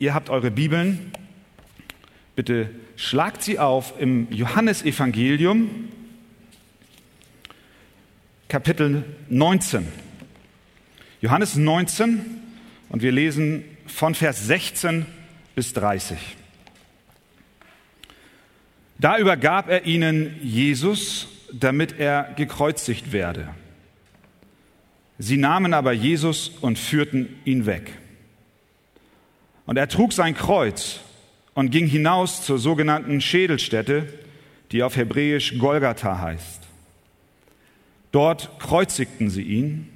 Ihr habt eure Bibeln. Bitte schlagt sie auf im Johannesevangelium, Kapitel 19. Johannes 19 und wir lesen von Vers 16 bis 30. Da übergab er ihnen Jesus, damit er gekreuzigt werde. Sie nahmen aber Jesus und führten ihn weg. Und er trug sein Kreuz und ging hinaus zur sogenannten Schädelstätte, die auf Hebräisch Golgatha heißt. Dort kreuzigten sie ihn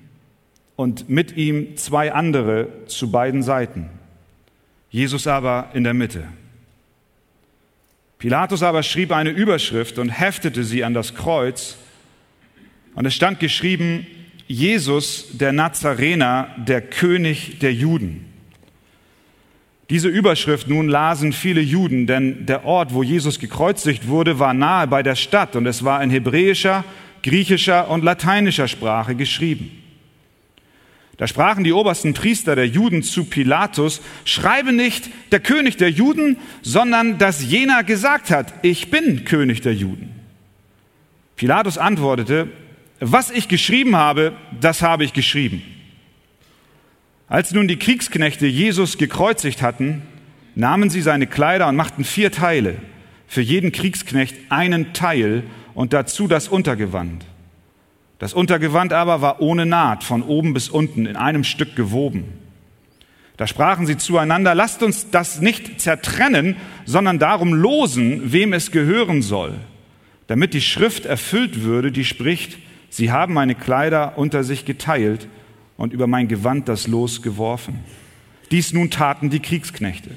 und mit ihm zwei andere zu beiden Seiten, Jesus aber in der Mitte. Pilatus aber schrieb eine Überschrift und heftete sie an das Kreuz, und es stand geschrieben, Jesus der Nazarener, der König der Juden. Diese Überschrift nun lasen viele Juden, denn der Ort, wo Jesus gekreuzigt wurde, war nahe bei der Stadt und es war in hebräischer, griechischer und lateinischer Sprache geschrieben. Da sprachen die obersten Priester der Juden zu Pilatus, schreibe nicht der König der Juden, sondern dass jener gesagt hat, ich bin König der Juden. Pilatus antwortete, was ich geschrieben habe, das habe ich geschrieben. Als nun die Kriegsknechte Jesus gekreuzigt hatten, nahmen sie seine Kleider und machten vier Teile, für jeden Kriegsknecht einen Teil und dazu das Untergewand. Das Untergewand aber war ohne Naht, von oben bis unten in einem Stück gewoben. Da sprachen sie zueinander, lasst uns das nicht zertrennen, sondern darum losen, wem es gehören soll, damit die Schrift erfüllt würde, die spricht, sie haben meine Kleider unter sich geteilt und über mein Gewand das Los geworfen. Dies nun taten die Kriegsknechte.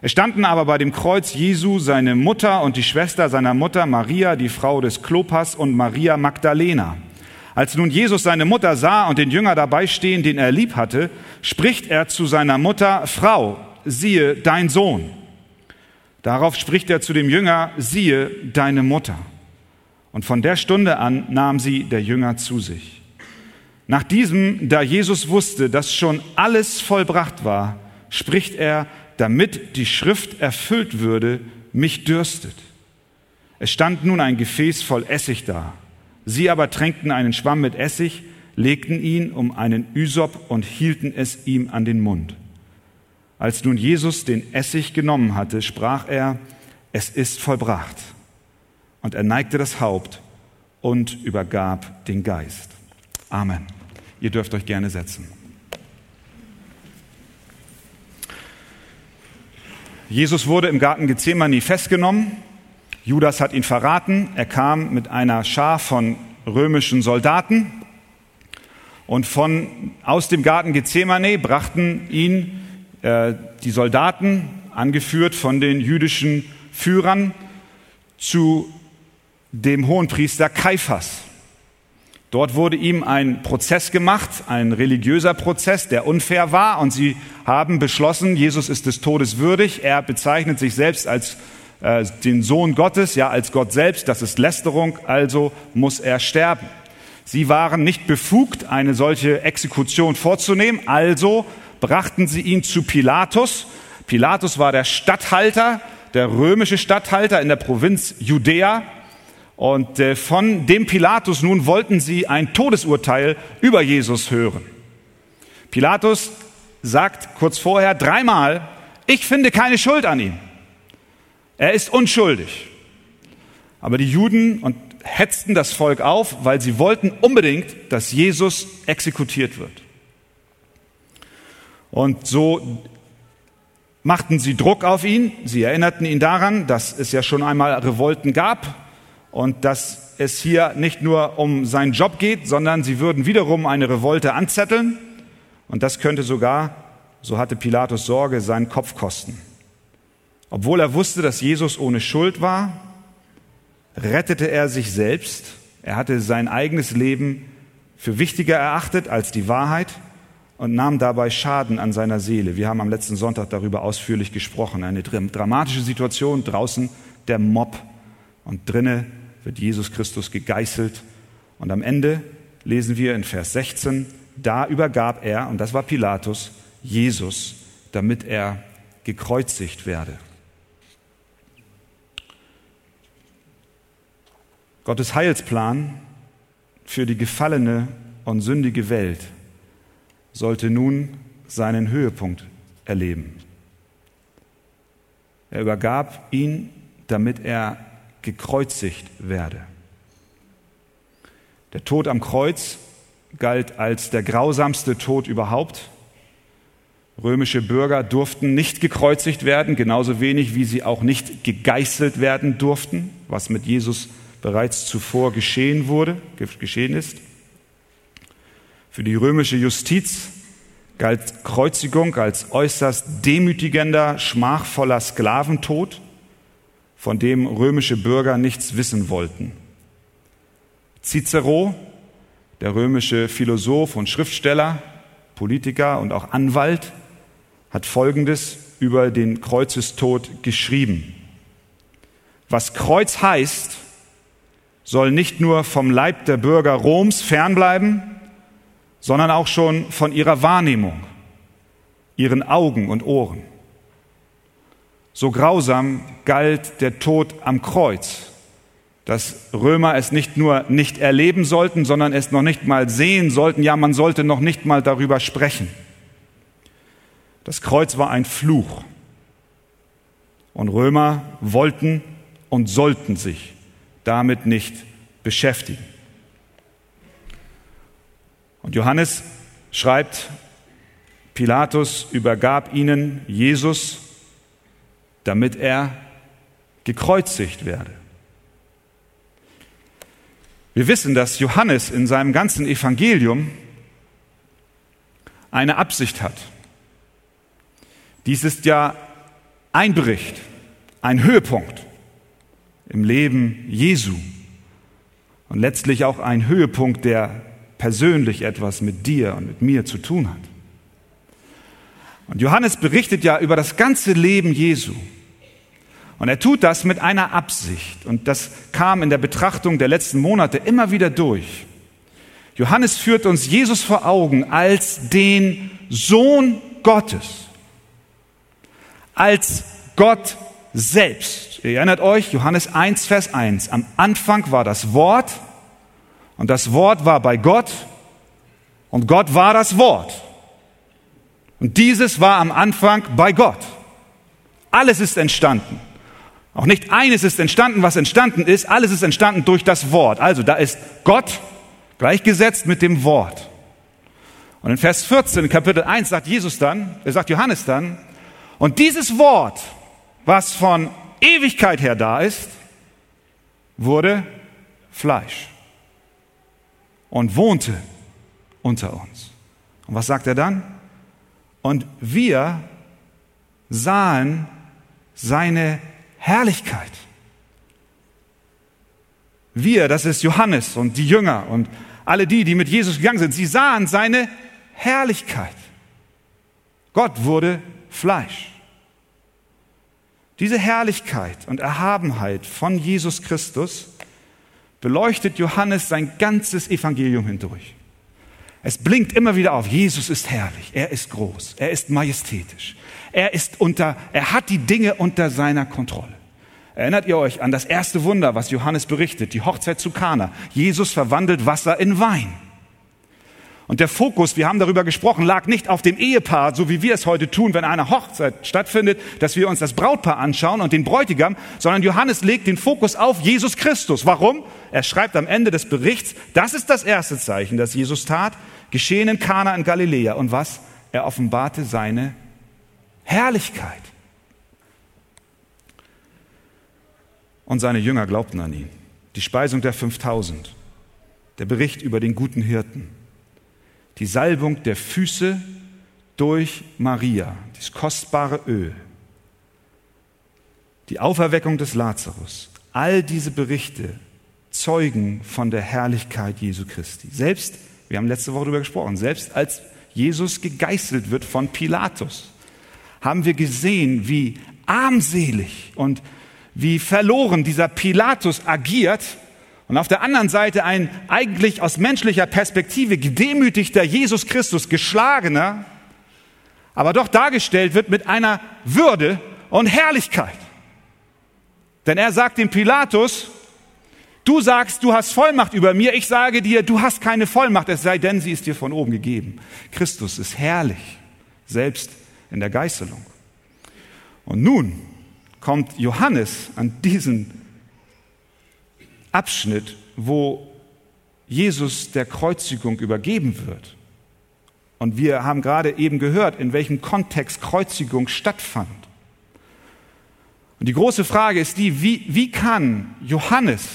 Es standen aber bei dem Kreuz Jesu seine Mutter und die Schwester seiner Mutter Maria, die Frau des Klopas und Maria Magdalena. Als nun Jesus seine Mutter sah und den Jünger dabei stehen, den er lieb hatte, spricht er zu seiner Mutter, Frau, siehe dein Sohn. Darauf spricht er zu dem Jünger, siehe deine Mutter. Und von der Stunde an nahm sie der Jünger zu sich. Nach diesem, da Jesus wusste, dass schon alles vollbracht war, spricht er, damit die Schrift erfüllt würde, mich dürstet. Es stand nun ein Gefäß voll Essig da. Sie aber tränkten einen Schwamm mit Essig, legten ihn um einen Ysop und hielten es ihm an den Mund. Als nun Jesus den Essig genommen hatte, sprach er, es ist vollbracht. Und er neigte das Haupt und übergab den Geist. Amen. Ihr dürft euch gerne setzen. Jesus wurde im Garten Gethsemane festgenommen. Judas hat ihn verraten. Er kam mit einer Schar von römischen Soldaten. Und von, aus dem Garten Gethsemane brachten ihn äh, die Soldaten, angeführt von den jüdischen Führern, zu dem Hohenpriester Kaiphas. Dort wurde ihm ein Prozess gemacht, ein religiöser Prozess, der unfair war. Und sie haben beschlossen, Jesus ist des Todes würdig. Er bezeichnet sich selbst als äh, den Sohn Gottes, ja als Gott selbst. Das ist Lästerung, also muss er sterben. Sie waren nicht befugt, eine solche Exekution vorzunehmen. Also brachten sie ihn zu Pilatus. Pilatus war der Statthalter, der römische Statthalter in der Provinz Judäa. Und äh, von dem Pilatus nun wollten sie ein Todesurteil über Jesus hören. Pilatus sagt kurz vorher dreimal, ich finde keine Schuld an ihm. Er ist unschuldig. Aber die Juden und hetzten das Volk auf, weil sie wollten unbedingt, dass Jesus exekutiert wird. Und so machten sie Druck auf ihn. Sie erinnerten ihn daran, dass es ja schon einmal Revolten gab und dass es hier nicht nur um seinen Job geht, sondern sie würden wiederum eine Revolte anzetteln und das könnte sogar, so hatte Pilatus Sorge, seinen Kopf kosten. Obwohl er wusste, dass Jesus ohne Schuld war, rettete er sich selbst. Er hatte sein eigenes Leben für wichtiger erachtet als die Wahrheit und nahm dabei Schaden an seiner Seele. Wir haben am letzten Sonntag darüber ausführlich gesprochen. Eine dramatische Situation, draußen der Mob und drinnen wird Jesus Christus gegeißelt. Und am Ende lesen wir in Vers 16, da übergab er, und das war Pilatus, Jesus, damit er gekreuzigt werde. Gottes Heilsplan für die gefallene und sündige Welt sollte nun seinen Höhepunkt erleben. Er übergab ihn, damit er gekreuzigt werde. Der Tod am Kreuz galt als der grausamste Tod überhaupt. Römische Bürger durften nicht gekreuzigt werden, genauso wenig wie sie auch nicht gegeißelt werden durften, was mit Jesus bereits zuvor geschehen wurde, geschehen ist. Für die römische Justiz galt Kreuzigung als äußerst demütigender, schmachvoller Sklaventod, von dem römische Bürger nichts wissen wollten. Cicero, der römische Philosoph und Schriftsteller, Politiker und auch Anwalt, hat Folgendes über den Kreuzestod geschrieben. Was Kreuz heißt, soll nicht nur vom Leib der Bürger Roms fernbleiben, sondern auch schon von ihrer Wahrnehmung, ihren Augen und Ohren. So grausam galt der Tod am Kreuz, dass Römer es nicht nur nicht erleben sollten, sondern es noch nicht mal sehen sollten, ja man sollte noch nicht mal darüber sprechen. Das Kreuz war ein Fluch. Und Römer wollten und sollten sich damit nicht beschäftigen. Und Johannes schreibt, Pilatus übergab ihnen Jesus, damit er gekreuzigt werde. Wir wissen, dass Johannes in seinem ganzen Evangelium eine Absicht hat. Dies ist ja ein Bericht, ein Höhepunkt im Leben Jesu und letztlich auch ein Höhepunkt, der persönlich etwas mit dir und mit mir zu tun hat. Und Johannes berichtet ja über das ganze Leben Jesu. Und er tut das mit einer Absicht. Und das kam in der Betrachtung der letzten Monate immer wieder durch. Johannes führt uns Jesus vor Augen als den Sohn Gottes. Als Gott selbst. Ihr erinnert euch, Johannes 1, Vers 1. Am Anfang war das Wort und das Wort war bei Gott und Gott war das Wort. Und dieses war am Anfang bei Gott. Alles ist entstanden. Auch nicht eines ist entstanden, was entstanden ist. Alles ist entstanden durch das Wort. Also da ist Gott gleichgesetzt mit dem Wort. Und in Vers 14, Kapitel 1 sagt Jesus dann, er sagt Johannes dann, und dieses Wort, was von Ewigkeit her da ist, wurde Fleisch und wohnte unter uns. Und was sagt er dann? Und wir sahen seine Herrlichkeit. Wir, das ist Johannes und die Jünger und alle die, die mit Jesus gegangen sind, sie sahen seine Herrlichkeit. Gott wurde Fleisch. Diese Herrlichkeit und Erhabenheit von Jesus Christus beleuchtet Johannes sein ganzes Evangelium hindurch. Es blinkt immer wieder auf, Jesus ist herrlich, er ist groß, er ist majestätisch, er ist unter, er hat die Dinge unter seiner Kontrolle. Erinnert ihr euch an das erste Wunder, was Johannes berichtet, die Hochzeit zu Kana? Jesus verwandelt Wasser in Wein. Und der Fokus, wir haben darüber gesprochen, lag nicht auf dem Ehepaar, so wie wir es heute tun, wenn eine Hochzeit stattfindet, dass wir uns das Brautpaar anschauen und den Bräutigam, sondern Johannes legt den Fokus auf Jesus Christus. Warum? Er schreibt am Ende des Berichts, das ist das erste Zeichen, das Jesus tat, geschehen in Kana in Galiläa. Und was? Er offenbarte seine Herrlichkeit. Und seine Jünger glaubten an ihn. Die Speisung der 5000, der Bericht über den guten Hirten die Salbung der Füße durch Maria, das kostbare Öl, die Auferweckung des Lazarus, all diese Berichte zeugen von der Herrlichkeit Jesu Christi. Selbst, wir haben letzte Woche darüber gesprochen, selbst als Jesus gegeißelt wird von Pilatus, haben wir gesehen, wie armselig und wie verloren dieser Pilatus agiert, und auf der anderen Seite ein eigentlich aus menschlicher Perspektive gedemütigter Jesus Christus, geschlagener, aber doch dargestellt wird mit einer Würde und Herrlichkeit. Denn er sagt dem Pilatus, du sagst, du hast Vollmacht über mir, ich sage dir, du hast keine Vollmacht, es sei denn, sie ist dir von oben gegeben. Christus ist herrlich, selbst in der Geißelung. Und nun kommt Johannes an diesen Abschnitt, wo Jesus der Kreuzigung übergeben wird. Und wir haben gerade eben gehört, in welchem Kontext Kreuzigung stattfand. Und die große Frage ist die, wie, wie kann Johannes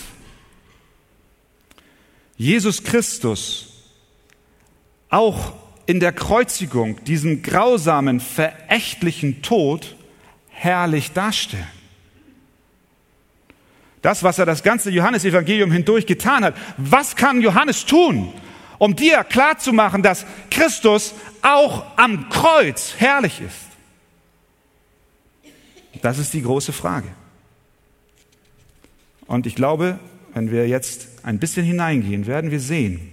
Jesus Christus auch in der Kreuzigung, diesem grausamen, verächtlichen Tod, herrlich darstellen? Das, was er das ganze Johannesevangelium hindurch getan hat. Was kann Johannes tun, um dir klarzumachen, dass Christus auch am Kreuz herrlich ist? Das ist die große Frage. Und ich glaube, wenn wir jetzt ein bisschen hineingehen, werden wir sehen,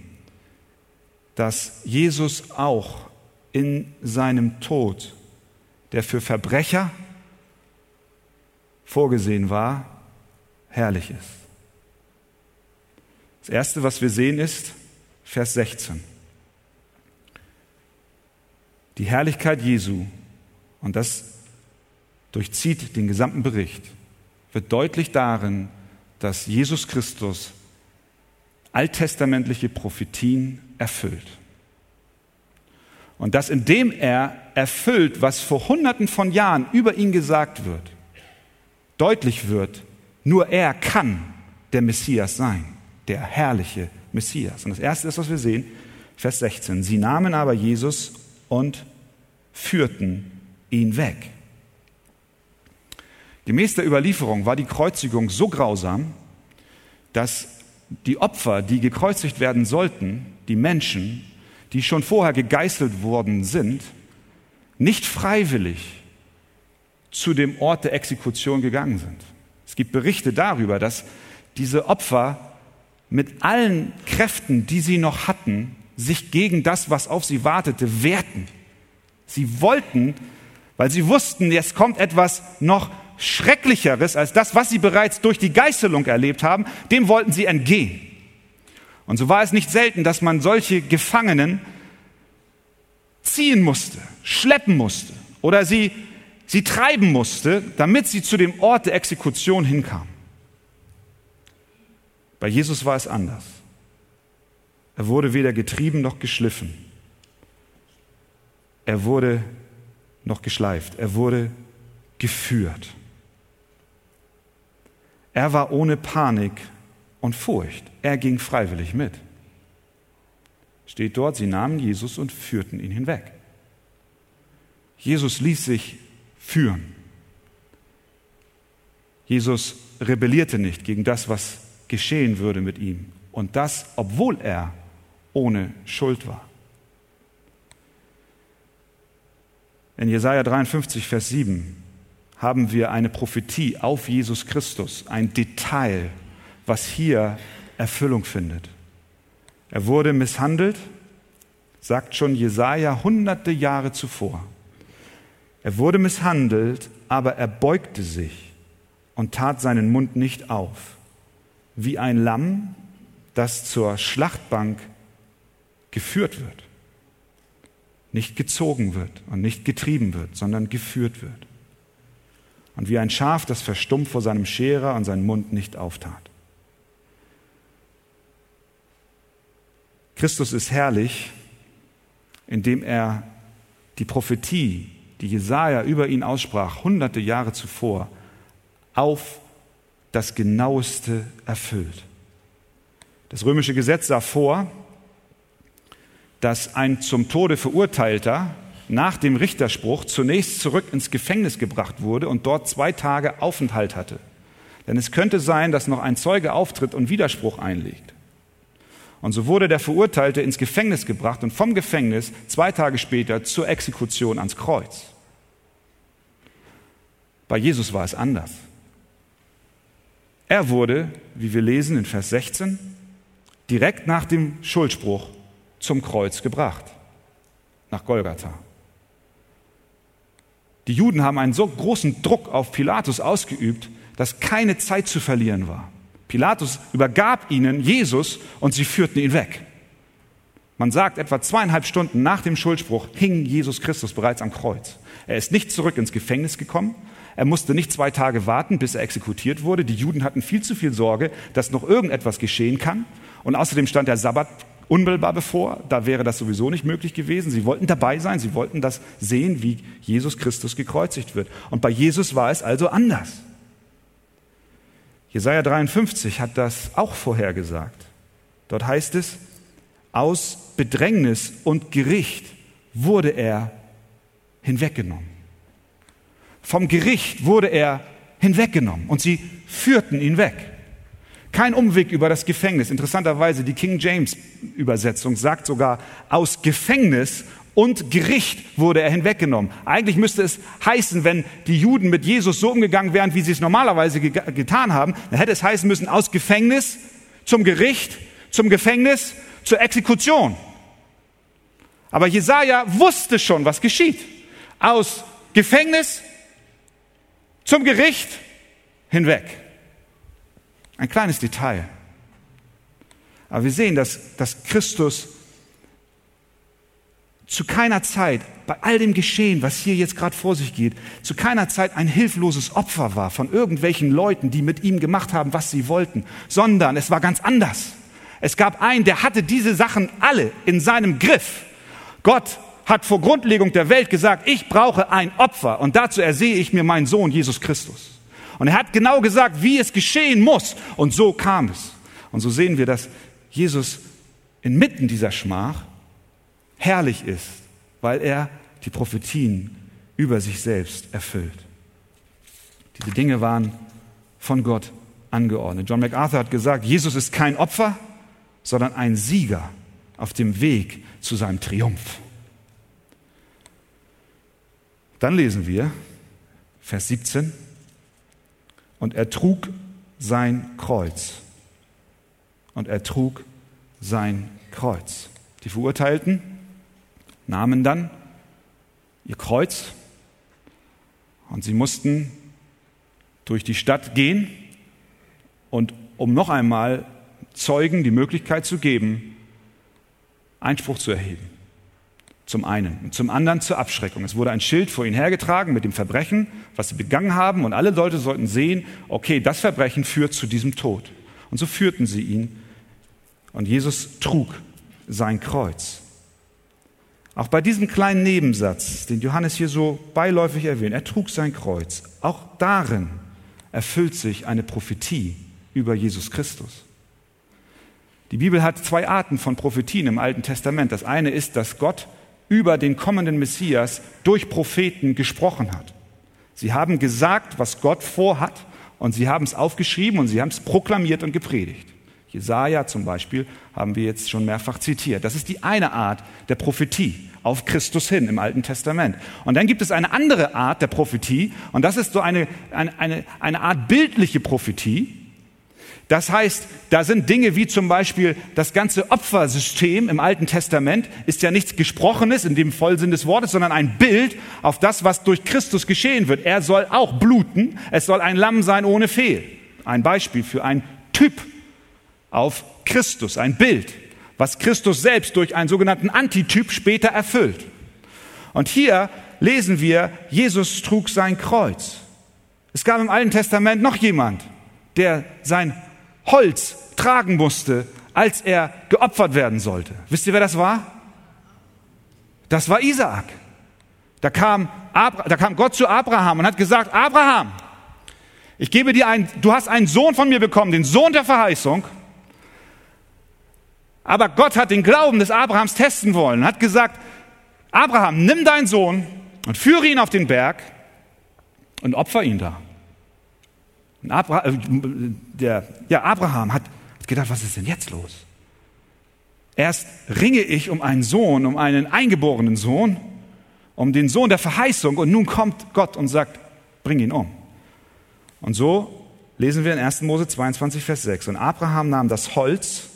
dass Jesus auch in seinem Tod, der für Verbrecher vorgesehen war, herrlich ist. Das Erste, was wir sehen, ist Vers 16. Die Herrlichkeit Jesu, und das durchzieht den gesamten Bericht, wird deutlich darin, dass Jesus Christus alttestamentliche Prophetien erfüllt. Und dass indem er erfüllt, was vor Hunderten von Jahren über ihn gesagt wird, deutlich wird, nur er kann der Messias sein, der herrliche Messias. Und das Erste ist, was wir sehen, Vers 16. Sie nahmen aber Jesus und führten ihn weg. Gemäß der Überlieferung war die Kreuzigung so grausam, dass die Opfer, die gekreuzigt werden sollten, die Menschen, die schon vorher gegeißelt worden sind, nicht freiwillig zu dem Ort der Exekution gegangen sind. Es gibt Berichte darüber, dass diese Opfer mit allen Kräften, die sie noch hatten, sich gegen das, was auf sie wartete, wehrten. Sie wollten, weil sie wussten, jetzt kommt etwas noch Schrecklicheres als das, was sie bereits durch die Geißelung erlebt haben, dem wollten sie entgehen. Und so war es nicht selten, dass man solche Gefangenen ziehen musste, schleppen musste oder sie sie treiben musste, damit sie zu dem Ort der Exekution hinkam. Bei Jesus war es anders. Er wurde weder getrieben noch geschliffen. Er wurde noch geschleift. Er wurde geführt. Er war ohne Panik und Furcht. Er ging freiwillig mit. Steht dort, sie nahmen Jesus und führten ihn hinweg. Jesus ließ sich führen. Jesus rebellierte nicht gegen das, was geschehen würde mit ihm. Und das, obwohl er ohne Schuld war. In Jesaja 53, Vers 7 haben wir eine Prophetie auf Jesus Christus, ein Detail, was hier Erfüllung findet. Er wurde misshandelt, sagt schon Jesaja hunderte Jahre zuvor. Er wurde misshandelt, aber er beugte sich und tat seinen Mund nicht auf, wie ein Lamm, das zur Schlachtbank geführt wird. Nicht gezogen wird und nicht getrieben wird, sondern geführt wird. Und wie ein Schaf, das verstummt vor seinem Scherer und seinen Mund nicht auftat. Christus ist herrlich, indem er die Prophetie die Jesaja über ihn aussprach, hunderte Jahre zuvor, auf das genaueste erfüllt. Das römische Gesetz sah vor, dass ein zum Tode verurteilter nach dem Richterspruch zunächst zurück ins Gefängnis gebracht wurde und dort zwei Tage Aufenthalt hatte. Denn es könnte sein, dass noch ein Zeuge auftritt und Widerspruch einlegt. Und so wurde der Verurteilte ins Gefängnis gebracht und vom Gefängnis zwei Tage später zur Exekution ans Kreuz. Bei Jesus war es anders. Er wurde, wie wir lesen in Vers 16, direkt nach dem Schuldspruch zum Kreuz gebracht, nach Golgatha. Die Juden haben einen so großen Druck auf Pilatus ausgeübt, dass keine Zeit zu verlieren war. Pilatus übergab ihnen Jesus und sie führten ihn weg. Man sagt, etwa zweieinhalb Stunden nach dem Schuldspruch hing Jesus Christus bereits am Kreuz. Er ist nicht zurück ins Gefängnis gekommen. Er musste nicht zwei Tage warten, bis er exekutiert wurde. Die Juden hatten viel zu viel Sorge, dass noch irgendetwas geschehen kann. Und außerdem stand der Sabbat unmittelbar bevor. Da wäre das sowieso nicht möglich gewesen. Sie wollten dabei sein. Sie wollten das sehen, wie Jesus Christus gekreuzigt wird. Und bei Jesus war es also anders. Jesaja 53 hat das auch vorhergesagt. Dort heißt es, aus Bedrängnis und Gericht wurde er hinweggenommen. Vom Gericht wurde er hinweggenommen und sie führten ihn weg. Kein Umweg über das Gefängnis. Interessanterweise, die King James Übersetzung sagt sogar, aus Gefängnis und Gericht wurde er hinweggenommen. Eigentlich müsste es heißen, wenn die Juden mit Jesus so umgegangen wären, wie sie es normalerweise ge getan haben, dann hätte es heißen müssen, aus Gefängnis zum Gericht, zum Gefängnis, zur Exekution. Aber Jesaja wusste schon, was geschieht. Aus Gefängnis zum Gericht hinweg. Ein kleines Detail. Aber wir sehen, dass, dass Christus zu keiner Zeit, bei all dem Geschehen, was hier jetzt gerade vor sich geht, zu keiner Zeit ein hilfloses Opfer war von irgendwelchen Leuten, die mit ihm gemacht haben, was sie wollten, sondern es war ganz anders. Es gab einen, der hatte diese Sachen alle in seinem Griff. Gott hat vor Grundlegung der Welt gesagt, ich brauche ein Opfer und dazu ersehe ich mir meinen Sohn Jesus Christus. Und er hat genau gesagt, wie es geschehen muss und so kam es. Und so sehen wir, dass Jesus inmitten dieser Schmach herrlich ist, weil er die Prophetien über sich selbst erfüllt. Diese Dinge waren von Gott angeordnet. John MacArthur hat gesagt, Jesus ist kein Opfer, sondern ein Sieger auf dem Weg zu seinem Triumph. Dann lesen wir Vers 17, und er trug sein Kreuz. Und er trug sein Kreuz. Die Verurteilten nahmen dann ihr Kreuz und sie mussten durch die Stadt gehen und um noch einmal Zeugen die Möglichkeit zu geben, Einspruch zu erheben. Zum einen. Und zum anderen zur Abschreckung. Es wurde ein Schild vor ihnen hergetragen mit dem Verbrechen, was sie begangen haben. Und alle Leute sollten sehen, okay, das Verbrechen führt zu diesem Tod. Und so führten sie ihn. Und Jesus trug sein Kreuz. Auch bei diesem kleinen Nebensatz, den Johannes hier so beiläufig erwähnt, er trug sein Kreuz. Auch darin erfüllt sich eine Prophetie über Jesus Christus. Die Bibel hat zwei Arten von Prophetien im Alten Testament. Das eine ist, dass Gott über den kommenden Messias durch Propheten gesprochen hat. Sie haben gesagt, was Gott vorhat, und sie haben es aufgeschrieben und sie haben es proklamiert und gepredigt. Jesaja zum Beispiel haben wir jetzt schon mehrfach zitiert. Das ist die eine Art der Prophetie auf Christus hin im Alten Testament. Und dann gibt es eine andere Art der Prophetie, und das ist so eine, eine, eine, eine Art bildliche Prophetie. Das heißt, da sind Dinge wie zum Beispiel das ganze Opfersystem im Alten Testament ist ja nichts Gesprochenes in dem Vollsinn des Wortes, sondern ein Bild auf das, was durch Christus geschehen wird. Er soll auch bluten. Es soll ein Lamm sein ohne Fehl. Ein Beispiel für ein Typ auf Christus, ein Bild, was Christus selbst durch einen sogenannten Antityp später erfüllt. Und hier lesen wir, Jesus trug sein Kreuz. Es gab im Alten Testament noch jemand, der sein Holz tragen musste, als er geopfert werden sollte. Wisst ihr, wer das war? Das war Isaak. Da kam, Abra da kam Gott zu Abraham und hat gesagt, Abraham, ich gebe dir ein, du hast einen Sohn von mir bekommen, den Sohn der Verheißung. Aber Gott hat den Glauben des Abrahams testen wollen und hat gesagt, Abraham, nimm deinen Sohn und führe ihn auf den Berg und opfer ihn da. Abra äh, der, ja, Abraham hat gedacht, was ist denn jetzt los? Erst ringe ich um einen Sohn, um einen eingeborenen Sohn, um den Sohn der Verheißung und nun kommt Gott und sagt, bring ihn um. Und so lesen wir in 1. Mose 22, Vers 6. Und Abraham nahm das Holz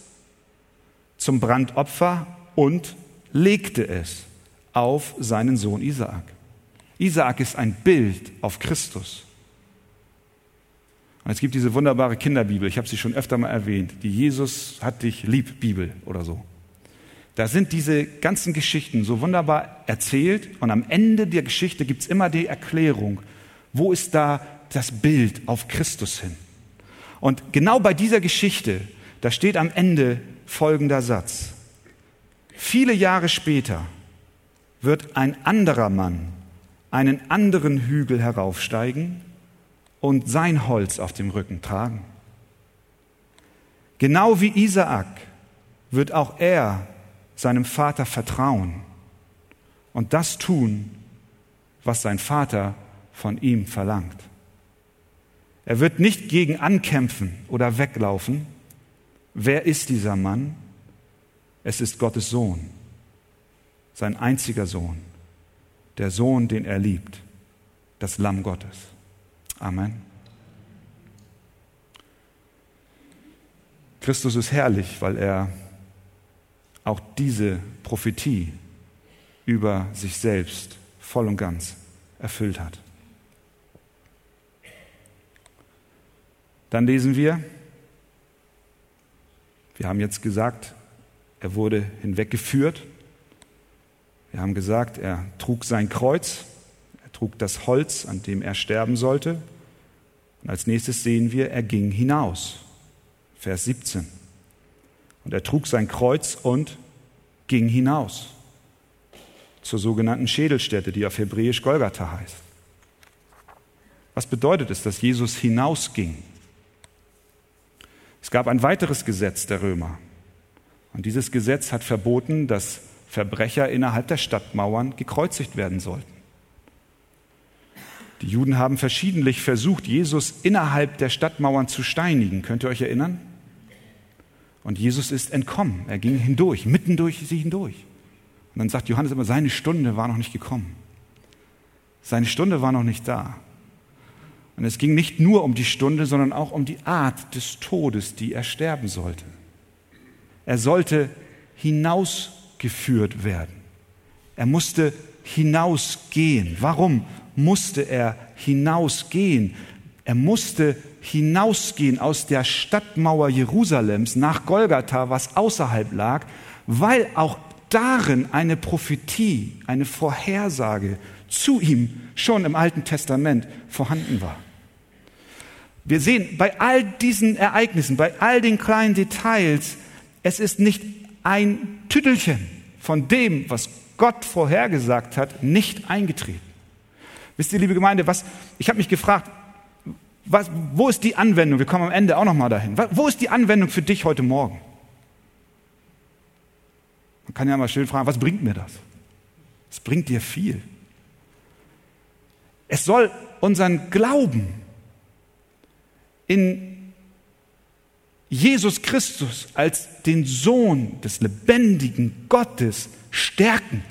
zum Brandopfer und legte es auf seinen Sohn Isaak. Isaak ist ein Bild auf Christus. Und es gibt diese wunderbare Kinderbibel, ich habe sie schon öfter mal erwähnt, die Jesus hat dich lieb Bibel oder so. Da sind diese ganzen Geschichten so wunderbar erzählt und am Ende der Geschichte gibt es immer die Erklärung, wo ist da das Bild auf Christus hin. Und genau bei dieser Geschichte, da steht am Ende folgender Satz. Viele Jahre später wird ein anderer Mann einen anderen Hügel heraufsteigen und sein Holz auf dem Rücken tragen. Genau wie Isaak wird auch er seinem Vater vertrauen und das tun, was sein Vater von ihm verlangt. Er wird nicht gegen ankämpfen oder weglaufen. Wer ist dieser Mann? Es ist Gottes Sohn, sein einziger Sohn, der Sohn, den er liebt, das Lamm Gottes. Amen. Christus ist herrlich, weil er auch diese Prophetie über sich selbst voll und ganz erfüllt hat. Dann lesen wir, wir haben jetzt gesagt, er wurde hinweggeführt. Wir haben gesagt, er trug sein Kreuz, er trug das Holz, an dem er sterben sollte. Und als nächstes sehen wir, er ging hinaus. Vers 17. Und er trug sein Kreuz und ging hinaus zur sogenannten Schädelstätte, die auf Hebräisch Golgatha heißt. Was bedeutet es, dass Jesus hinausging? Es gab ein weiteres Gesetz der Römer. Und dieses Gesetz hat verboten, dass Verbrecher innerhalb der Stadtmauern gekreuzigt werden sollten. Die Juden haben verschiedentlich versucht, Jesus innerhalb der Stadtmauern zu steinigen. Könnt ihr euch erinnern? Und Jesus ist entkommen. Er ging hindurch, mitten durch sie hindurch. Und dann sagt Johannes immer, seine Stunde war noch nicht gekommen. Seine Stunde war noch nicht da. Und es ging nicht nur um die Stunde, sondern auch um die Art des Todes, die er sterben sollte. Er sollte hinausgeführt werden. Er musste hinausgehen. Warum musste er hinausgehen? Er musste hinausgehen aus der Stadtmauer Jerusalems nach Golgatha, was außerhalb lag, weil auch darin eine Prophetie, eine Vorhersage zu ihm schon im Alten Testament vorhanden war. Wir sehen bei all diesen Ereignissen, bei all den kleinen Details, es ist nicht ein Tüttelchen von dem, was Gott vorhergesagt hat, nicht eingetreten. Wisst ihr, liebe Gemeinde, was, ich habe mich gefragt, was, wo ist die Anwendung? Wir kommen am Ende auch noch mal dahin. Wo ist die Anwendung für dich heute Morgen? Man kann ja mal schön fragen, was bringt mir das? Es bringt dir viel. Es soll unseren Glauben in Jesus Christus als den Sohn des lebendigen Gottes stärken.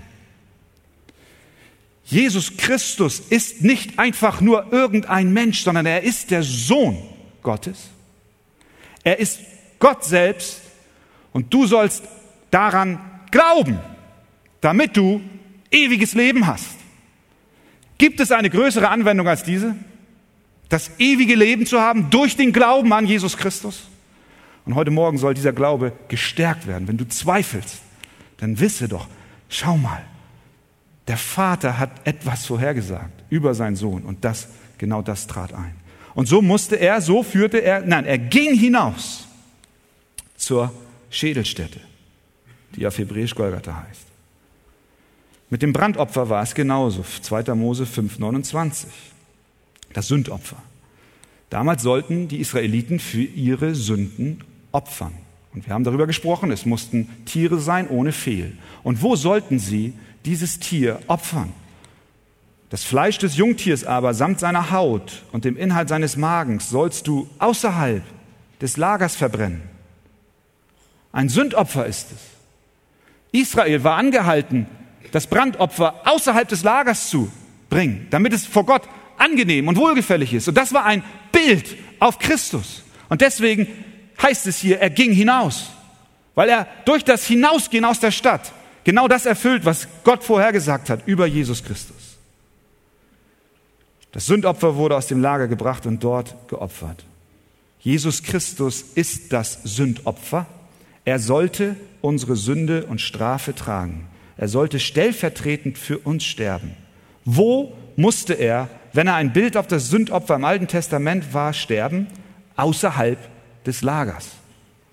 Jesus Christus ist nicht einfach nur irgendein Mensch, sondern er ist der Sohn Gottes. Er ist Gott selbst und du sollst daran glauben, damit du ewiges Leben hast. Gibt es eine größere Anwendung als diese? Das ewige Leben zu haben durch den Glauben an Jesus Christus? Und heute Morgen soll dieser Glaube gestärkt werden. Wenn du zweifelst, dann wisse doch, schau mal, der Vater hat etwas vorhergesagt über seinen Sohn und das, genau das trat ein. Und so musste er, so führte er, nein, er ging hinaus zur Schädelstätte, die auf Hebräisch Golgatha heißt. Mit dem Brandopfer war es genauso, 2. Mose 5,29. Das Sündopfer. Damals sollten die Israeliten für ihre Sünden opfern. Und wir haben darüber gesprochen, es mussten Tiere sein ohne Fehl. Und wo sollten sie dieses Tier opfern. Das Fleisch des Jungtiers aber samt seiner Haut und dem Inhalt seines Magens sollst du außerhalb des Lagers verbrennen. Ein Sündopfer ist es. Israel war angehalten, das Brandopfer außerhalb des Lagers zu bringen, damit es vor Gott angenehm und wohlgefällig ist. Und das war ein Bild auf Christus. Und deswegen heißt es hier, er ging hinaus, weil er durch das Hinausgehen aus der Stadt genau das erfüllt, was Gott vorhergesagt hat über Jesus Christus. Das Sündopfer wurde aus dem Lager gebracht und dort geopfert. Jesus Christus ist das Sündopfer. Er sollte unsere Sünde und Strafe tragen. Er sollte stellvertretend für uns sterben. Wo musste er, wenn er ein Bild auf das Sündopfer im Alten Testament war, sterben? Außerhalb des Lagers,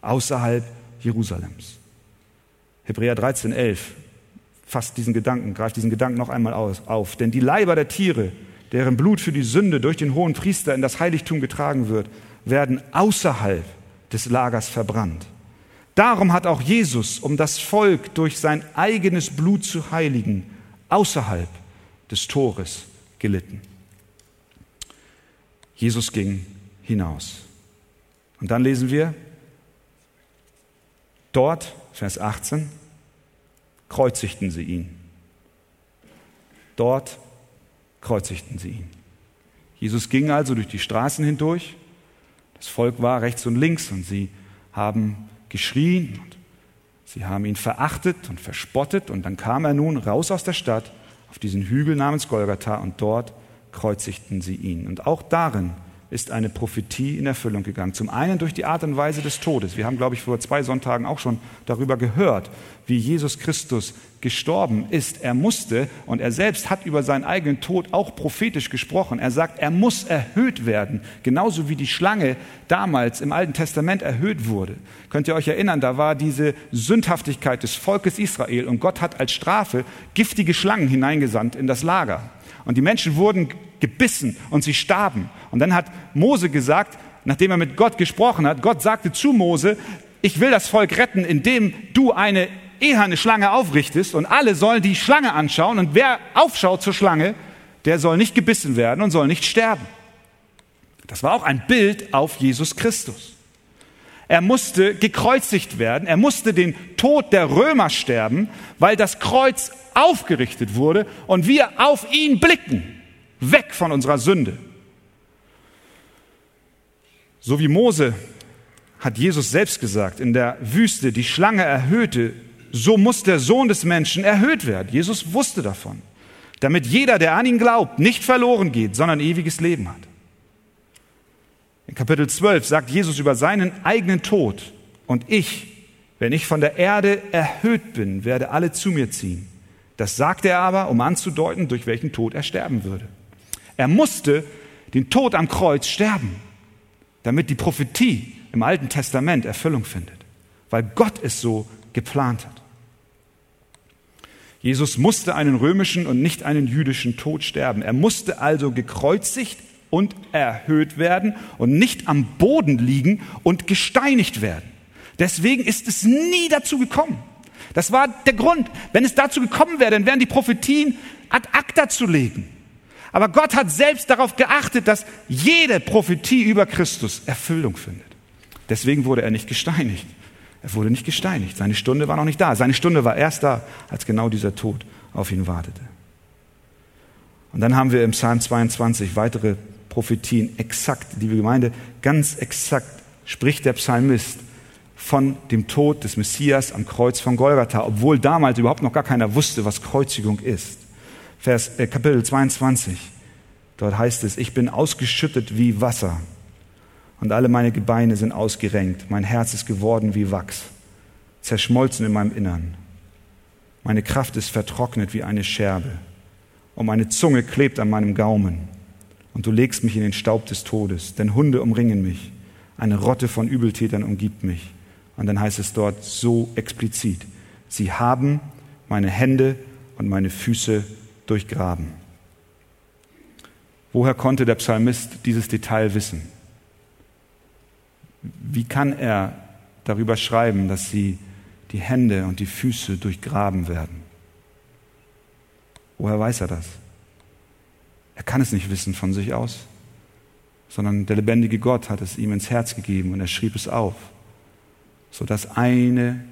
außerhalb Jerusalems. Hebräer 13, 11 fasst diesen Gedanken, greift diesen Gedanken noch einmal auf. Denn die Leiber der Tiere, deren Blut für die Sünde durch den hohen Priester in das Heiligtum getragen wird, werden außerhalb des Lagers verbrannt. Darum hat auch Jesus, um das Volk durch sein eigenes Blut zu heiligen, außerhalb des Tores gelitten. Jesus ging hinaus. Und dann lesen wir dort, Vers 18, kreuzigten sie ihn. Dort kreuzigten sie ihn. Jesus ging also durch die Straßen hindurch. Das Volk war rechts und links und sie haben geschrien und sie haben ihn verachtet und verspottet und dann kam er nun raus aus der Stadt auf diesen Hügel namens Golgatha und dort kreuzigten sie ihn. Und auch darin ist eine Prophetie in Erfüllung gegangen. Zum einen durch die Art und Weise des Todes. Wir haben, glaube ich, vor zwei Sonntagen auch schon darüber gehört, wie Jesus Christus gestorben ist. Er musste, und er selbst hat über seinen eigenen Tod auch prophetisch gesprochen. Er sagt, er muss erhöht werden, genauso wie die Schlange damals im Alten Testament erhöht wurde. Könnt ihr euch erinnern, da war diese Sündhaftigkeit des Volkes Israel und Gott hat als Strafe giftige Schlangen hineingesandt in das Lager. Und die Menschen wurden gebissen und sie starben. Und dann hat Mose gesagt, nachdem er mit Gott gesprochen hat, Gott sagte zu Mose, ich will das Volk retten, indem du eine eherne Schlange aufrichtest und alle sollen die Schlange anschauen und wer aufschaut zur Schlange, der soll nicht gebissen werden und soll nicht sterben. Das war auch ein Bild auf Jesus Christus. Er musste gekreuzigt werden, er musste den Tod der Römer sterben, weil das Kreuz aufgerichtet wurde und wir auf ihn blicken, weg von unserer Sünde. So wie Mose hat Jesus selbst gesagt, in der Wüste die Schlange erhöhte, so muss der Sohn des Menschen erhöht werden. Jesus wusste davon, damit jeder, der an ihn glaubt, nicht verloren geht, sondern ewiges Leben hat. In Kapitel 12 sagt Jesus über seinen eigenen Tod, und ich, wenn ich von der Erde erhöht bin, werde alle zu mir ziehen. Das sagte er aber, um anzudeuten, durch welchen Tod er sterben würde. Er musste den Tod am Kreuz sterben, damit die Prophetie im Alten Testament Erfüllung findet, weil Gott es so geplant hat. Jesus musste einen römischen und nicht einen jüdischen Tod sterben. Er musste also gekreuzigt und erhöht werden und nicht am Boden liegen und gesteinigt werden. Deswegen ist es nie dazu gekommen. Das war der Grund. Wenn es dazu gekommen wäre, dann wären die Prophetien ad acta zu legen. Aber Gott hat selbst darauf geachtet, dass jede Prophetie über Christus Erfüllung findet. Deswegen wurde er nicht gesteinigt. Er wurde nicht gesteinigt. Seine Stunde war noch nicht da. Seine Stunde war erst da, als genau dieser Tod auf ihn wartete. Und dann haben wir im Psalm 22 weitere Prophetien exakt, liebe Gemeinde, ganz exakt spricht der Psalmist von dem Tod des Messias am Kreuz von Golgatha, obwohl damals überhaupt noch gar keiner wusste, was Kreuzigung ist. Vers, äh, Kapitel 22, dort heißt es, ich bin ausgeschüttet wie Wasser und alle meine Gebeine sind ausgerenkt, mein Herz ist geworden wie Wachs, zerschmolzen in meinem Innern. Meine Kraft ist vertrocknet wie eine Scherbe und meine Zunge klebt an meinem Gaumen. Und du legst mich in den Staub des Todes, denn Hunde umringen mich, eine Rotte von Übeltätern umgibt mich. Und dann heißt es dort so explizit, sie haben meine Hände und meine Füße durchgraben. Woher konnte der Psalmist dieses Detail wissen? Wie kann er darüber schreiben, dass sie die Hände und die Füße durchgraben werden? Woher weiß er das? Er kann es nicht wissen von sich aus, sondern der lebendige Gott hat es ihm ins Herz gegeben und er schrieb es auf sodass eine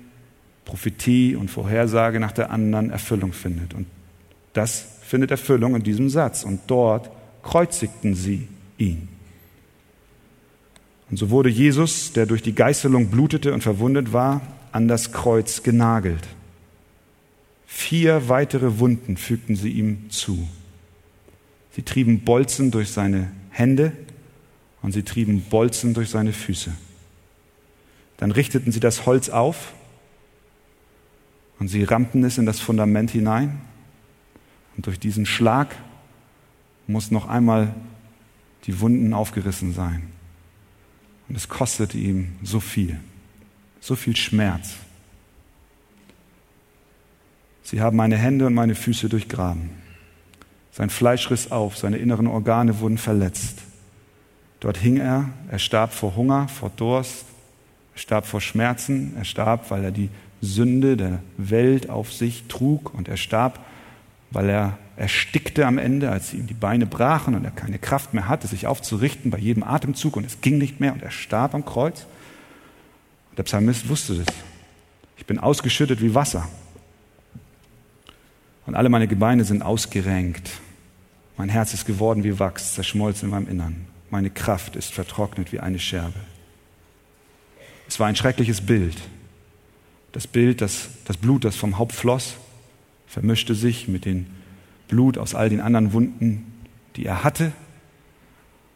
Prophetie und Vorhersage nach der anderen Erfüllung findet. Und das findet Erfüllung in diesem Satz. Und dort kreuzigten sie ihn. Und so wurde Jesus, der durch die Geißelung blutete und verwundet war, an das Kreuz genagelt. Vier weitere Wunden fügten sie ihm zu. Sie trieben Bolzen durch seine Hände und sie trieben Bolzen durch seine Füße. Dann richteten sie das Holz auf und sie rammten es in das Fundament hinein. Und durch diesen Schlag muss noch einmal die Wunden aufgerissen sein. Und es kostete ihm so viel, so viel Schmerz. Sie haben meine Hände und meine Füße durchgraben. Sein Fleisch riss auf, seine inneren Organe wurden verletzt. Dort hing er, er starb vor Hunger, vor Durst, er starb vor Schmerzen, er starb, weil er die Sünde der Welt auf sich trug und er starb, weil er erstickte am Ende, als ihm die Beine brachen und er keine Kraft mehr hatte, sich aufzurichten bei jedem Atemzug und es ging nicht mehr und er starb am Kreuz. Und der Psalmist wusste das. Ich bin ausgeschüttet wie Wasser und alle meine Gebeine sind ausgerenkt. Mein Herz ist geworden wie Wachs, zerschmolzen in meinem Innern. Meine Kraft ist vertrocknet wie eine Scherbe. Es war ein schreckliches Bild. Das Bild, das, das Blut, das vom Haupt floss, vermischte sich mit dem Blut aus all den anderen Wunden, die er hatte.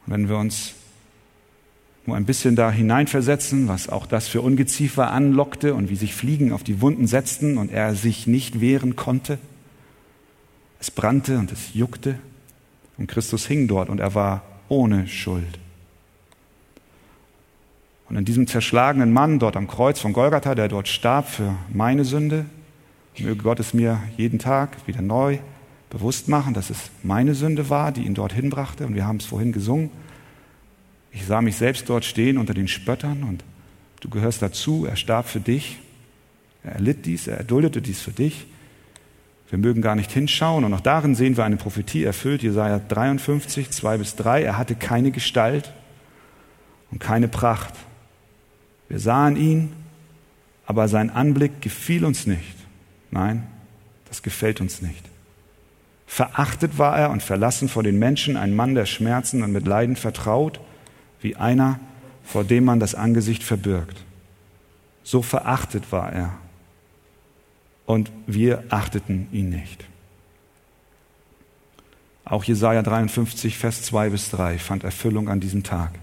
Und wenn wir uns nur ein bisschen da hineinversetzen, was auch das für Ungeziefer anlockte und wie sich Fliegen auf die Wunden setzten und er sich nicht wehren konnte. Es brannte und es juckte und Christus hing dort und er war ohne Schuld. Und in diesem zerschlagenen Mann dort am Kreuz von Golgatha, der dort starb für meine Sünde, möge Gott es mir jeden Tag wieder neu bewusst machen, dass es meine Sünde war, die ihn dorthin brachte. Und wir haben es vorhin gesungen. Ich sah mich selbst dort stehen unter den Spöttern und du gehörst dazu. Er starb für dich. Er erlitt dies, er erduldete dies für dich. Wir mögen gar nicht hinschauen und auch darin sehen wir eine Prophetie erfüllt. Jesaja 53, 2 bis 3. Er hatte keine Gestalt und keine Pracht. Wir sahen ihn, aber sein Anblick gefiel uns nicht. Nein, das gefällt uns nicht. Verachtet war er und verlassen vor den Menschen, ein Mann der Schmerzen und mit Leiden vertraut, wie einer, vor dem man das Angesicht verbirgt. So verachtet war er und wir achteten ihn nicht. Auch Jesaja 53, Vers 2 bis 3 fand Erfüllung an diesem Tag,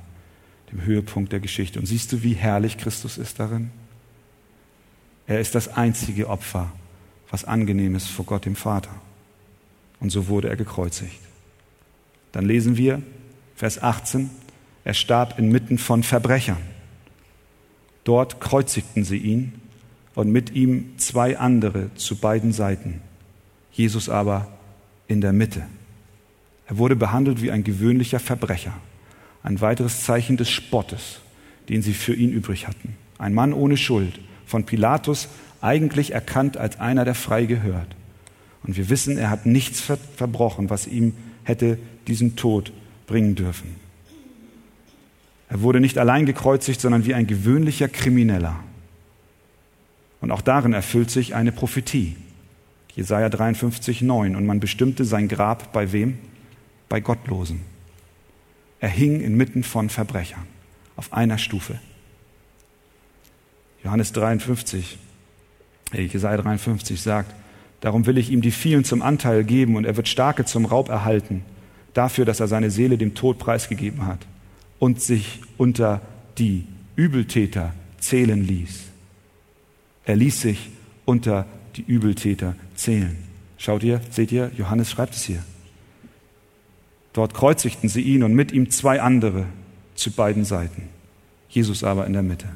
dem Höhepunkt der Geschichte. Und siehst du, wie herrlich Christus ist darin? Er ist das einzige Opfer, was angenehm ist vor Gott dem Vater. Und so wurde er gekreuzigt. Dann lesen wir Vers 18, er starb inmitten von Verbrechern. Dort kreuzigten sie ihn und mit ihm zwei andere zu beiden Seiten, Jesus aber in der Mitte. Er wurde behandelt wie ein gewöhnlicher Verbrecher, ein weiteres Zeichen des Spottes, den sie für ihn übrig hatten. Ein Mann ohne Schuld, von Pilatus eigentlich erkannt als einer, der frei gehört. Und wir wissen, er hat nichts verbrochen, was ihm hätte diesen Tod bringen dürfen. Er wurde nicht allein gekreuzigt, sondern wie ein gewöhnlicher Krimineller. Und auch darin erfüllt sich eine Prophetie. Jesaja 53, 9. Und man bestimmte sein Grab bei wem? Bei Gottlosen. Er hing inmitten von Verbrechern, auf einer Stufe. Johannes 53, äh, Jesaja 53 sagt, darum will ich ihm die vielen zum Anteil geben und er wird Starke zum Raub erhalten, dafür, dass er seine Seele dem Tod preisgegeben hat und sich unter die Übeltäter zählen ließ. Er ließ sich unter die Übeltäter zählen. Schaut ihr, seht ihr, Johannes schreibt es hier. Dort kreuzigten sie ihn und mit ihm zwei andere zu beiden Seiten. Jesus aber in der Mitte.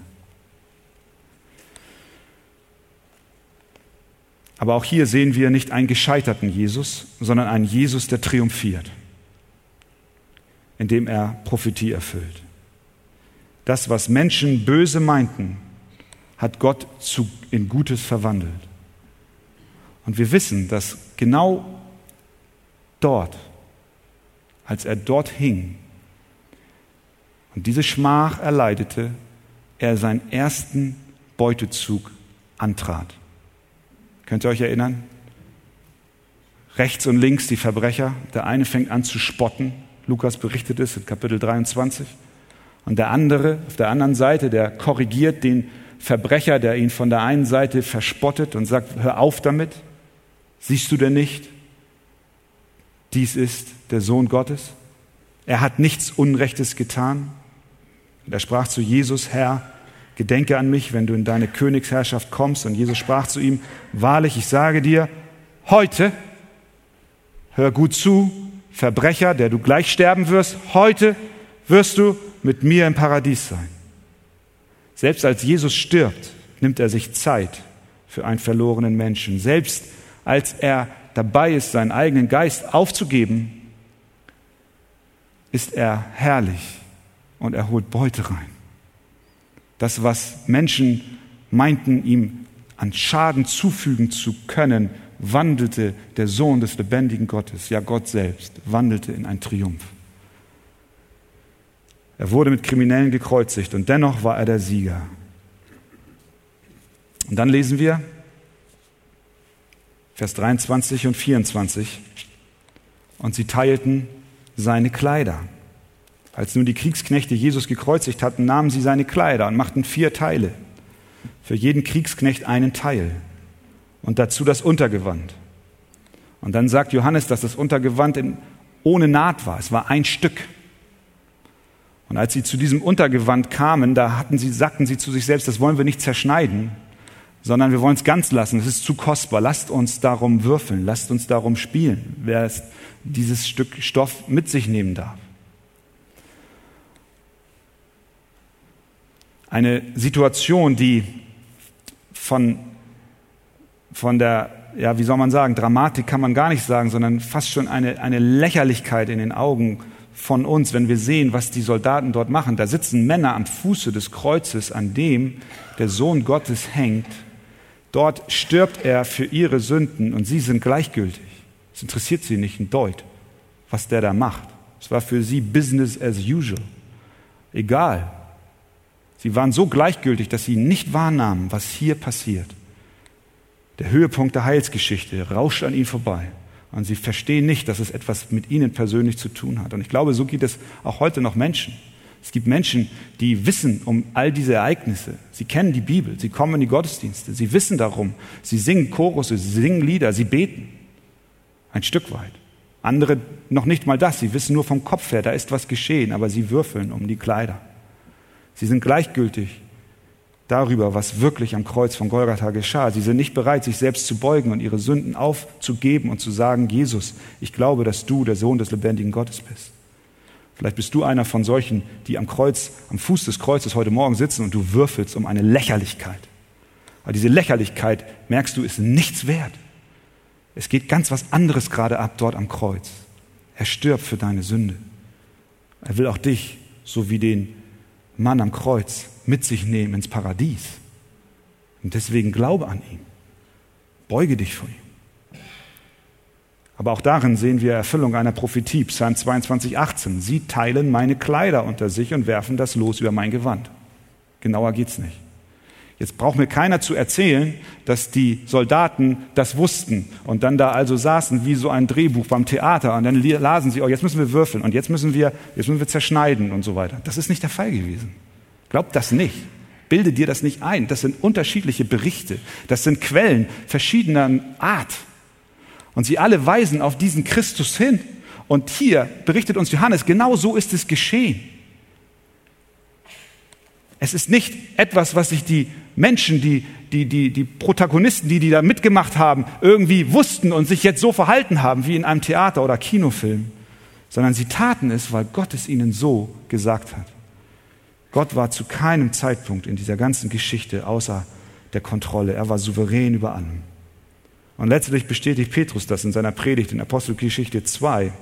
Aber auch hier sehen wir nicht einen gescheiterten Jesus, sondern einen Jesus, der triumphiert, indem er Prophetie erfüllt. Das, was Menschen böse meinten, hat Gott zu, in Gutes verwandelt. Und wir wissen, dass genau dort, als er dort hing und diese Schmach erleidete, er seinen ersten Beutezug antrat. Könnt ihr euch erinnern? Rechts und links die Verbrecher. Der eine fängt an zu spotten. Lukas berichtet es in Kapitel 23. Und der andere, auf der anderen Seite, der korrigiert den Verbrecher, der ihn von der einen Seite verspottet und sagt, hör auf damit, siehst du denn nicht? dies ist der Sohn Gottes? Er hat nichts Unrechtes getan. Und er sprach zu Jesus, Herr, gedenke an mich, wenn du in deine Königsherrschaft kommst. Und Jesus sprach zu ihm, wahrlich, ich sage dir, heute, hör gut zu, Verbrecher, der du gleich sterben wirst, heute wirst du mit mir im Paradies sein. Selbst als Jesus stirbt, nimmt er sich Zeit für einen verlorenen Menschen. Selbst als er dabei ist, seinen eigenen Geist aufzugeben, ist er herrlich und er holt Beute rein. Das, was Menschen meinten, ihm an Schaden zufügen zu können, wandelte der Sohn des lebendigen Gottes, ja Gott selbst, wandelte in einen Triumph. Er wurde mit Kriminellen gekreuzigt und dennoch war er der Sieger. Und dann lesen wir Vers 23 und 24. Und sie teilten seine Kleider. Als nun die Kriegsknechte Jesus gekreuzigt hatten, nahmen sie seine Kleider und machten vier Teile. Für jeden Kriegsknecht einen Teil. Und dazu das Untergewand. Und dann sagt Johannes, dass das Untergewand in, ohne Naht war. Es war ein Stück. Und als sie zu diesem Untergewand kamen, da hatten sie, sagten sie zu sich selbst, das wollen wir nicht zerschneiden, sondern wir wollen es ganz lassen. Es ist zu kostbar. Lasst uns darum würfeln. Lasst uns darum spielen, wer dieses Stück Stoff mit sich nehmen darf. Eine Situation, die von, von der, ja, wie soll man sagen, Dramatik kann man gar nicht sagen, sondern fast schon eine, eine Lächerlichkeit in den Augen von uns, wenn wir sehen, was die Soldaten dort machen. Da sitzen Männer am Fuße des Kreuzes, an dem der Sohn Gottes hängt Dort stirbt er für ihre Sünden und sie sind gleichgültig. Es interessiert sie nicht ein Deut, was der da macht. Es war für sie Business as usual. Egal. Sie waren so gleichgültig, dass sie nicht wahrnahmen, was hier passiert. Der Höhepunkt der Heilsgeschichte rauscht an ihnen vorbei. Und sie verstehen nicht, dass es etwas mit ihnen persönlich zu tun hat. Und ich glaube, so geht es auch heute noch Menschen. Es gibt Menschen, die wissen um all diese Ereignisse. Sie kennen die Bibel, sie kommen in die Gottesdienste, sie wissen darum, sie singen Chorusse, sie singen Lieder, sie beten. Ein Stück weit. Andere noch nicht mal das, sie wissen nur vom Kopf her, da ist was geschehen, aber sie würfeln um die Kleider. Sie sind gleichgültig darüber, was wirklich am Kreuz von Golgatha geschah. Sie sind nicht bereit, sich selbst zu beugen und ihre Sünden aufzugeben und zu sagen, Jesus, ich glaube, dass du der Sohn des lebendigen Gottes bist. Vielleicht bist du einer von solchen, die am Kreuz, am Fuß des Kreuzes heute Morgen sitzen und du würfelst um eine Lächerlichkeit. Aber diese Lächerlichkeit, merkst du, ist nichts wert. Es geht ganz was anderes gerade ab dort am Kreuz. Er stirbt für deine Sünde. Er will auch dich, so wie den Mann am Kreuz, mit sich nehmen ins Paradies. Und deswegen glaube an ihn. Beuge dich vor ihm. Aber auch darin sehen wir Erfüllung einer Prophetie, Psalm 22, 18. Sie teilen meine Kleider unter sich und werfen das Los über mein Gewand. Genauer geht's nicht. Jetzt braucht mir keiner zu erzählen, dass die Soldaten das wussten und dann da also saßen wie so ein Drehbuch beim Theater und dann lasen sie, oh, jetzt müssen wir würfeln und jetzt müssen wir, jetzt müssen wir zerschneiden und so weiter. Das ist nicht der Fall gewesen. Glaubt das nicht. Bilde dir das nicht ein. Das sind unterschiedliche Berichte. Das sind Quellen verschiedener Art. Und sie alle weisen auf diesen Christus hin. Und hier berichtet uns Johannes, genau so ist es geschehen. Es ist nicht etwas, was sich die Menschen, die, die, die, die Protagonisten, die, die da mitgemacht haben, irgendwie wussten und sich jetzt so verhalten haben wie in einem Theater- oder Kinofilm, sondern sie taten es, weil Gott es ihnen so gesagt hat. Gott war zu keinem Zeitpunkt in dieser ganzen Geschichte außer der Kontrolle. Er war souverän über allem. Und letztlich bestätigt Petrus das in seiner Predigt in Apostelgeschichte 2.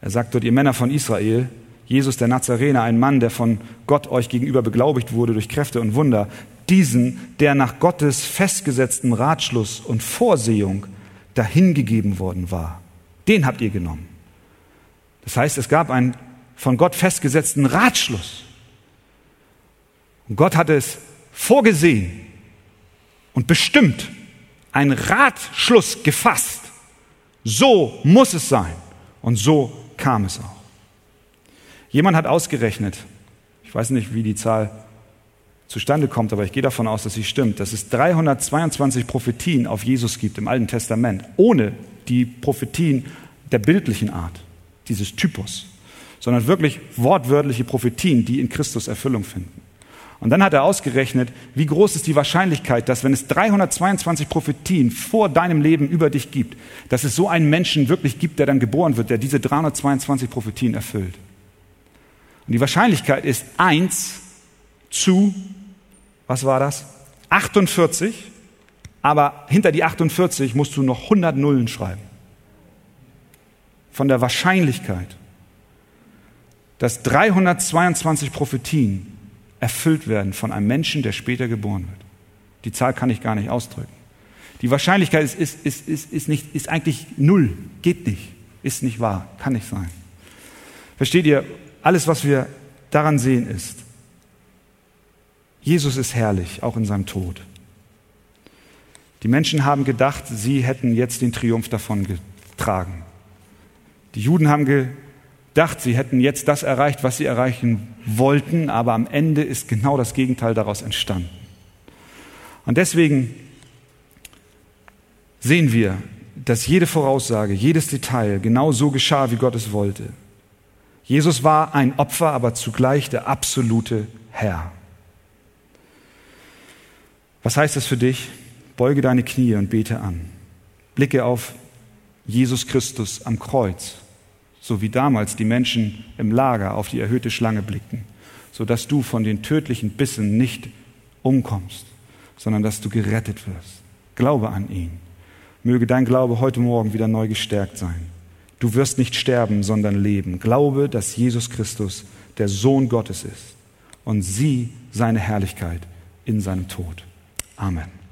Er sagt dort, ihr Männer von Israel, Jesus der Nazarener, ein Mann, der von Gott euch gegenüber beglaubigt wurde durch Kräfte und Wunder, diesen, der nach Gottes festgesetzten Ratschluss und Vorsehung dahingegeben worden war, den habt ihr genommen. Das heißt, es gab einen von Gott festgesetzten Ratschluss. Und Gott hat es vorgesehen und bestimmt, ein Ratschluss gefasst. So muss es sein. Und so kam es auch. Jemand hat ausgerechnet, ich weiß nicht, wie die Zahl zustande kommt, aber ich gehe davon aus, dass sie stimmt, dass es 322 Prophetien auf Jesus gibt im Alten Testament, ohne die Prophetien der bildlichen Art, dieses Typus, sondern wirklich wortwörtliche Prophetien, die in Christus Erfüllung finden. Und dann hat er ausgerechnet, wie groß ist die Wahrscheinlichkeit, dass wenn es 322 Prophetien vor deinem Leben über dich gibt, dass es so einen Menschen wirklich gibt, der dann geboren wird, der diese 322 Prophetien erfüllt. Und die Wahrscheinlichkeit ist 1 zu, was war das? 48, aber hinter die 48 musst du noch 100 Nullen schreiben. Von der Wahrscheinlichkeit, dass 322 Prophetien erfüllt werden von einem Menschen, der später geboren wird. Die Zahl kann ich gar nicht ausdrücken. Die Wahrscheinlichkeit ist, ist, ist, ist, ist, nicht, ist eigentlich null, geht nicht, ist nicht wahr, kann nicht sein. Versteht ihr, alles, was wir daran sehen, ist, Jesus ist herrlich, auch in seinem Tod. Die Menschen haben gedacht, sie hätten jetzt den Triumph davon getragen. Die Juden haben gedacht, sie hätten jetzt das erreicht, was sie erreichen wollten, aber am Ende ist genau das Gegenteil daraus entstanden. Und deswegen sehen wir, dass jede Voraussage, jedes Detail genau so geschah, wie Gott es wollte. Jesus war ein Opfer, aber zugleich der absolute Herr. Was heißt das für dich? Beuge deine Knie und bete an. Blicke auf Jesus Christus am Kreuz so wie damals die Menschen im Lager auf die erhöhte Schlange blickten, so dass du von den tödlichen Bissen nicht umkommst, sondern dass du gerettet wirst. Glaube an ihn. Möge dein Glaube heute Morgen wieder neu gestärkt sein. Du wirst nicht sterben, sondern leben. Glaube, dass Jesus Christus der Sohn Gottes ist und sieh seine Herrlichkeit in seinem Tod. Amen.